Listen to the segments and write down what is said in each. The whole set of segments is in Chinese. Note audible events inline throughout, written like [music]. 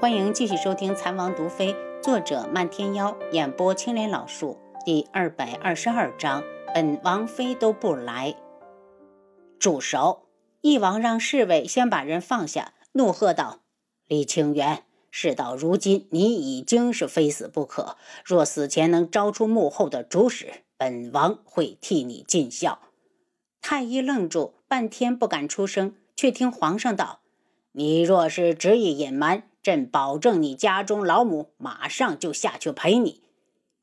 欢迎继续收听《残王毒妃》，作者漫天妖，演播青莲老树，第二百二十二章。本王妃都不来。住手！翼王让侍卫先把人放下，怒喝道：“李清源，事到如今，你已经是非死不可。若死前能招出幕后的主使，本王会替你尽孝。”太医愣住，半天不敢出声，却听皇上道：“你若是执意隐瞒。”朕保证，你家中老母马上就下去陪你。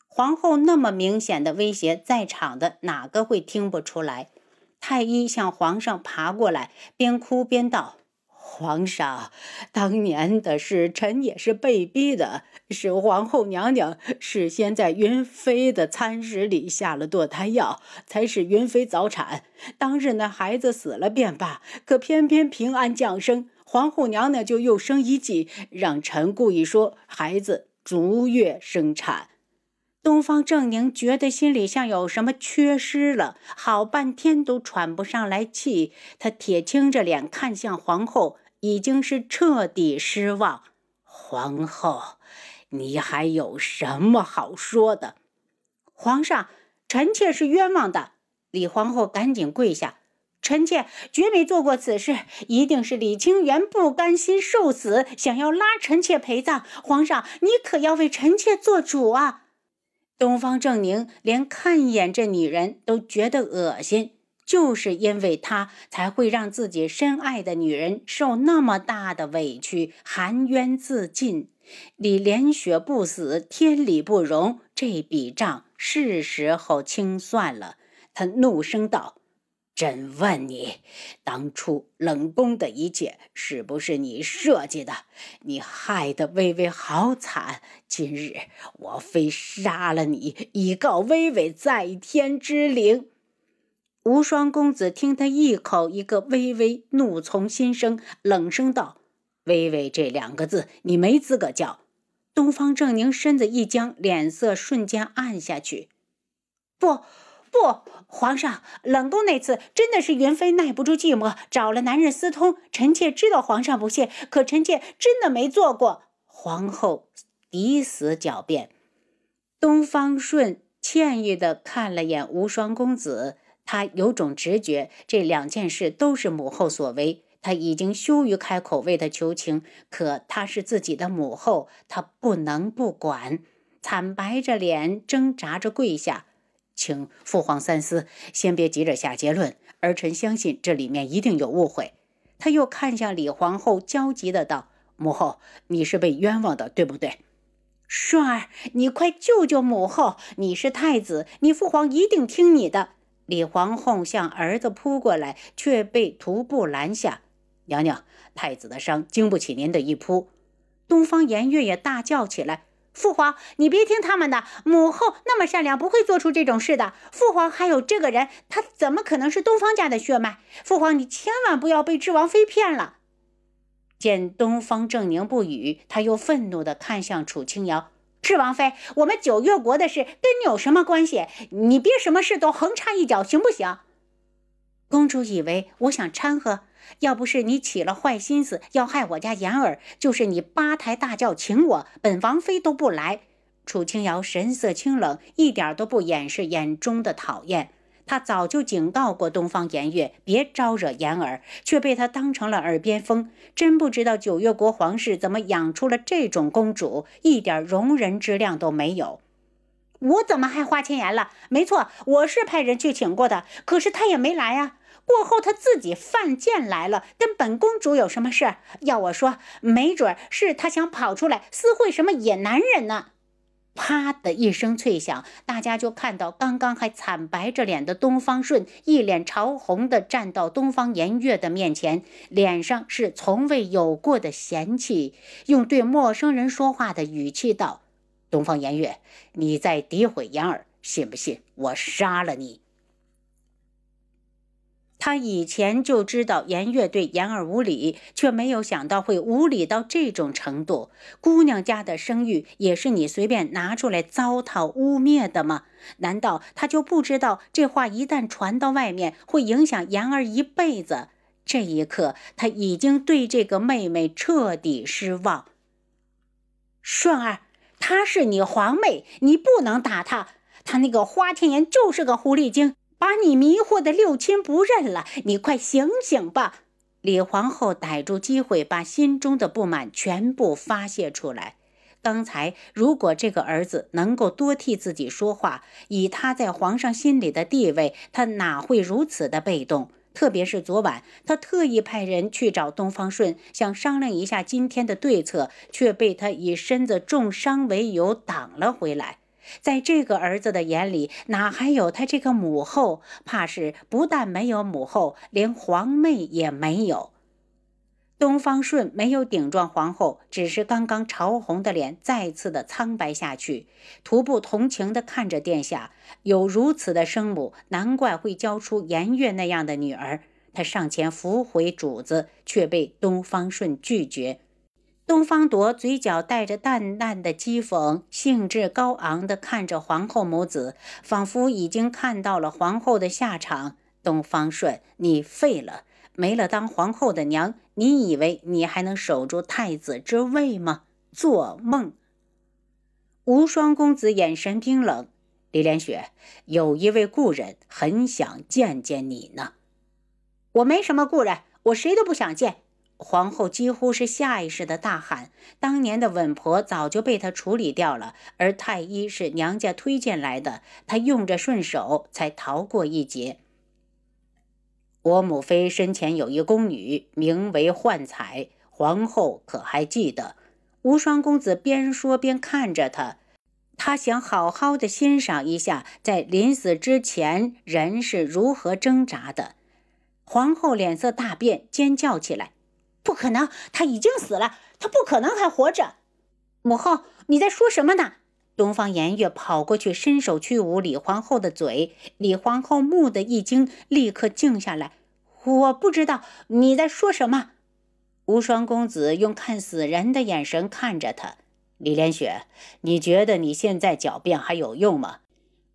皇后那么明显的威胁，在场的哪个会听不出来？太医向皇上爬过来，边哭边道：“皇上，当年的事，臣也是被逼的。是皇后娘娘事先在云妃的餐食里下了堕胎药，才使云妃早产。当日那孩子死了便罢，可偏偏平安降生。”皇后娘娘就又生一计，让臣故意说孩子足月生产。东方正宁觉得心里像有什么缺失了，好半天都喘不上来气。他铁青着脸看向皇后，已经是彻底失望。皇后，你还有什么好说的？皇上，臣妾是冤枉的。李皇后赶紧跪下。臣妾绝没做过此事，一定是李清源不甘心受死，想要拉臣妾陪葬。皇上，你可要为臣妾做主啊！东方正宁连看一眼这女人都觉得恶心，就是因为她才会让自己深爱的女人受那么大的委屈，含冤自尽。李连雪不死，天理不容，这笔账是时候清算了。他怒声道。朕问你，当初冷宫的一切是不是你设计的？你害得微微好惨，今日我非杀了你，以告微微在天之灵。无双公子听他一口一个微微，怒从心生，冷声道：“微微这两个字，你没资格叫。”东方正宁身子一僵，脸色瞬间暗下去。不。不，皇上，冷宫那次真的是云妃耐不住寂寞，找了男人私通。臣妾知道皇上不屑，可臣妾真的没做过。皇后抵死狡辩。东方顺歉意的看了眼无双公子，他有种直觉，这两件事都是母后所为。他已经羞于开口为他求情，可她是自己的母后，他不能不管。惨白着脸，挣扎着跪下。请父皇三思，先别急着下结论。儿臣相信这里面一定有误会。他又看向李皇后，焦急的道：“母后，你是被冤枉的，对不对？”顺儿，你快救救母后！你是太子，你父皇一定听你的。李皇后向儿子扑过来，却被徒步拦下。娘娘，太子的伤经不起您的一扑。东方颜月也大叫起来。父皇，你别听他们的。母后那么善良，不会做出这种事的。父皇还有这个人，他怎么可能是东方家的血脉？父皇，你千万不要被智王妃骗了。见东方正宁不语，他又愤怒地看向楚清瑶：“智王妃，我们九月国的事跟你有什么关系？你别什么事都横插一脚，行不行？”公主以为我想掺和。要不是你起了坏心思要害我家言儿，就是你八抬大轿请我，本王妃都不来。楚清瑶神色清冷，一点都不掩饰眼中的讨厌。他早就警告过东方颜月，别招惹言儿，却被他当成了耳边风。真不知道九月国皇室怎么养出了这种公主，一点容人之量都没有。我怎么还花钱言了？没错，我是派人去请过的，可是他也没来啊。过后他自己犯贱来了，跟本公主有什么事？要我说，没准是他想跑出来私会什么野男人呢。啪的一声脆响，大家就看到刚刚还惨白着脸的东方顺一脸潮红的站到东方颜月的面前，脸上是从未有过的嫌弃，用对陌生人说话的语气道：“东方颜月，你在诋毁言儿，信不信我杀了你？”他以前就知道颜月对颜儿无礼，却没有想到会无礼到这种程度。姑娘家的声誉也是你随便拿出来糟蹋污蔑的吗？难道他就不知道这话一旦传到外面，会影响颜儿一辈子？这一刻，他已经对这个妹妹彻底失望。顺儿，她是你皇妹，你不能打她。她那个花天颜就是个狐狸精，把你迷惑的六亲不认了。你快醒醒吧！李皇后逮住机会，把心中的不满全部发泄出来。刚才如果这个儿子能够多替自己说话，以他在皇上心里的地位，他哪会如此的被动？特别是昨晚，他特意派人去找东方顺，想商量一下今天的对策，却被他以身子重伤为由挡了回来。在这个儿子的眼里，哪还有他这个母后？怕是不但没有母后，连皇妹也没有。东方顺没有顶撞皇后，只是刚刚潮红的脸再次的苍白下去，徒步同情地看着殿下，有如此的生母，难怪会教出颜悦那样的女儿。他上前扶回主子，却被东方顺拒绝。东方铎嘴角带着淡淡的讥讽，兴致高昂地看着皇后母子，仿佛已经看到了皇后的下场。东方顺，你废了！没了当皇后的娘，你以为你还能守住太子之位吗？做梦！无双公子眼神冰冷。李连雪，有一位故人很想见见你呢。我没什么故人，我谁都不想见。皇后几乎是下意识的大喊：“当年的稳婆早就被他处理掉了，而太医是娘家推荐来的，他用着顺手，才逃过一劫。”我母妃身前有一宫女，名为幻彩。皇后可还记得？无双公子边说边看着她，他想好好的欣赏一下，在临死之前人是如何挣扎的。皇后脸色大变，尖叫起来：“不可能！他已经死了，他不可能还活着！”母后，你在说什么呢？东方颜月跑过去，伸手去捂李皇后的嘴。李皇后蓦地一惊，立刻静下来。我不知道你在说什么。无双公子用看死人的眼神看着他。李连雪，你觉得你现在狡辩还有用吗？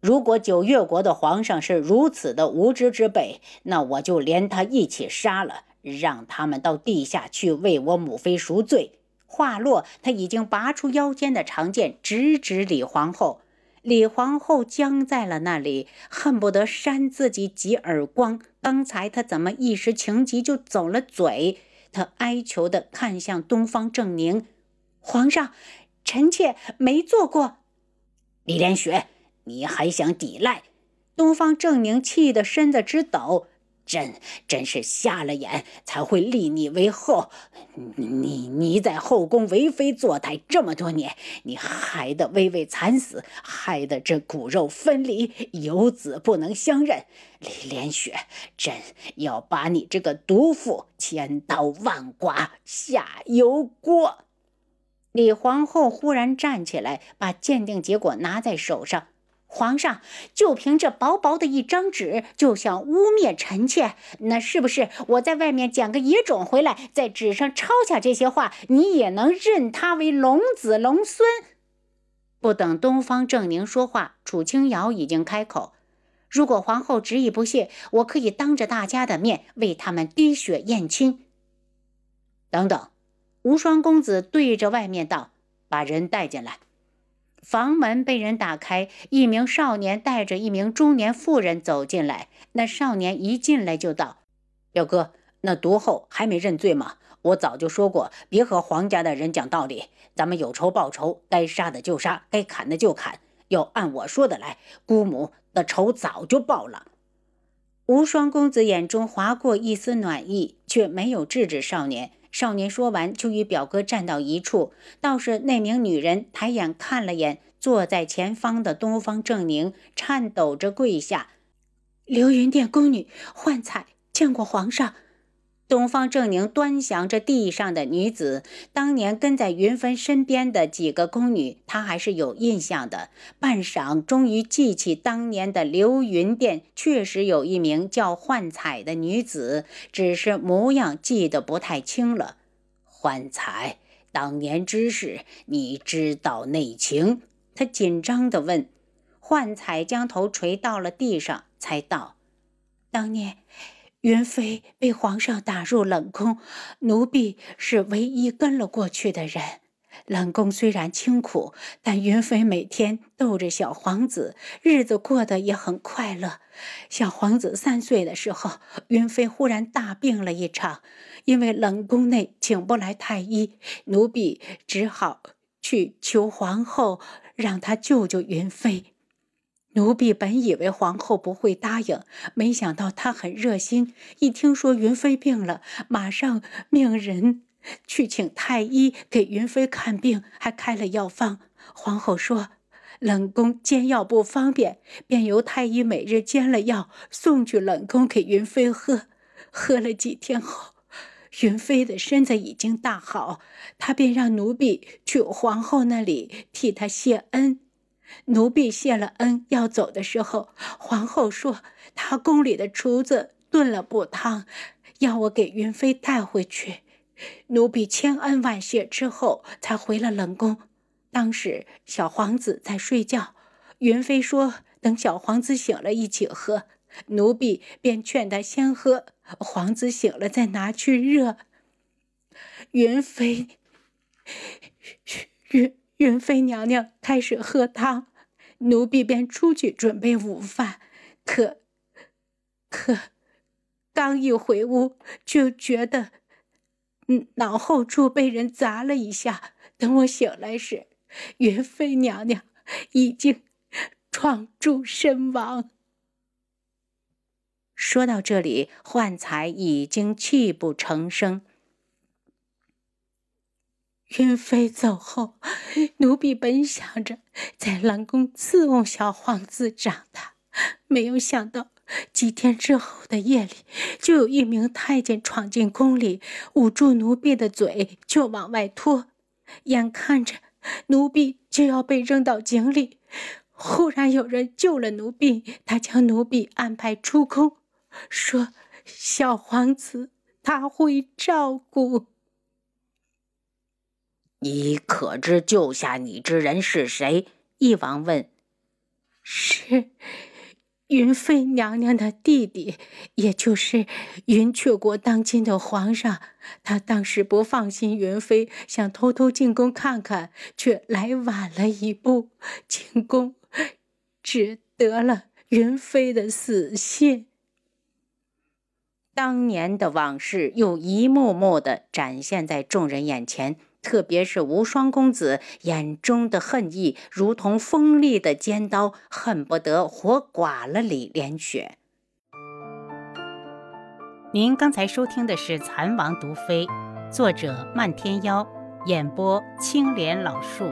如果九月国的皇上是如此的无知之辈，那我就连他一起杀了，让他们到地下去为我母妃赎罪。话落，他已经拔出腰间的长剑，直指李皇后。李皇后僵在了那里，恨不得扇自己几耳光。刚才他怎么一时情急就走了嘴？他哀求地看向东方正宁：“皇上，臣妾没做过。”李连雪，你还想抵赖？东方正宁气得身子直抖。朕真是瞎了眼，才会立你为后。你你在后宫为非作歹这么多年，你害得微微惨死，害得这骨肉分离，有子不能相认。李连雪，朕要把你这个毒妇千刀万剐下油锅。李皇后忽然站起来，把鉴定结果拿在手上。皇上就凭这薄薄的一张纸，就想污蔑臣妾？那是不是我在外面捡个野种回来，在纸上抄下这些话，你也能认他为龙子龙孙？不等东方正宁说话，楚清瑶已经开口：“如果皇后执意不信，我可以当着大家的面为他们滴血验亲。”等等，无双公子对着外面道：“把人带进来。”房门被人打开，一名少年带着一名中年妇人走进来。那少年一进来就道：“表哥，那毒后还没认罪吗？我早就说过，别和皇家的人讲道理。咱们有仇报仇，该杀的就杀，该砍的就砍，要按我说的来。姑母的仇早就报了。”无双公子眼中划过一丝暖意，却没有制止少年。少年说完，就与表哥站到一处。倒是那名女人抬眼看了眼坐在前方的东方正宁，颤抖着跪下：“流云殿宫女幻彩见过皇上。”东方正宁端详着地上的女子，当年跟在云芬身边的几个宫女，他还是有印象的。半晌，终于记起当年的流云殿确实有一名叫幻彩的女子，只是模样记得不太清了。幻彩，当年之事你知道内情？他紧张地问。幻彩将头垂到了地上，才道：“当年。”云飞被皇上打入冷宫，奴婢是唯一跟了过去的人。冷宫虽然清苦，但云飞每天逗着小皇子，日子过得也很快乐。小皇子三岁的时候，云飞忽然大病了一场，因为冷宫内请不来太医，奴婢只好去求皇后，让她救救云飞。奴婢本以为皇后不会答应，没想到她很热心，一听说云飞病了，马上命人。去请太医给云飞看病，还开了药方。皇后说：“冷宫煎药不方便，便由太医每日煎了药送去冷宫给云飞喝。喝了几天后，云飞的身子已经大好，她便让奴婢去皇后那里替她谢恩。奴婢谢了恩要走的时候，皇后说她宫里的厨子炖了补汤，要我给云飞带回去。”奴婢千恩万谢之后，才回了冷宫。当时小皇子在睡觉，云飞说：“等小皇子醒了，一起喝。”奴婢便劝他先喝，皇子醒了再拿去热。云飞，云 [laughs] 云妃娘娘开始喝汤，奴婢便出去准备午饭。可可，刚一回屋，就觉得。脑后处被人砸了一下，等我醒来时，云妃娘娘已经撞柱身亡。说到这里，焕才已经泣不成声。云飞走后，奴婢本想着在冷宫伺候小皇子长大，没有想到。几天之后的夜里，就有一名太监闯进宫里，捂住奴婢的嘴就往外拖。眼看着奴婢就要被扔到井里，忽然有人救了奴婢。他将奴婢安排出宫，说：“小皇子他会照顾。”你可知救下你之人是谁？翼王问。是。云妃娘娘的弟弟，也就是云雀国当今的皇上，他当时不放心云妃，想偷偷进宫看看，却来晚了一步，进宫只得了云妃的死信。当年的往事又一幕幕的展现在众人眼前。特别是无双公子眼中的恨意，如同锋利的尖刀，恨不得活剐了李连雪。您刚才收听的是《蚕王毒妃》，作者漫天妖，演播青莲老树。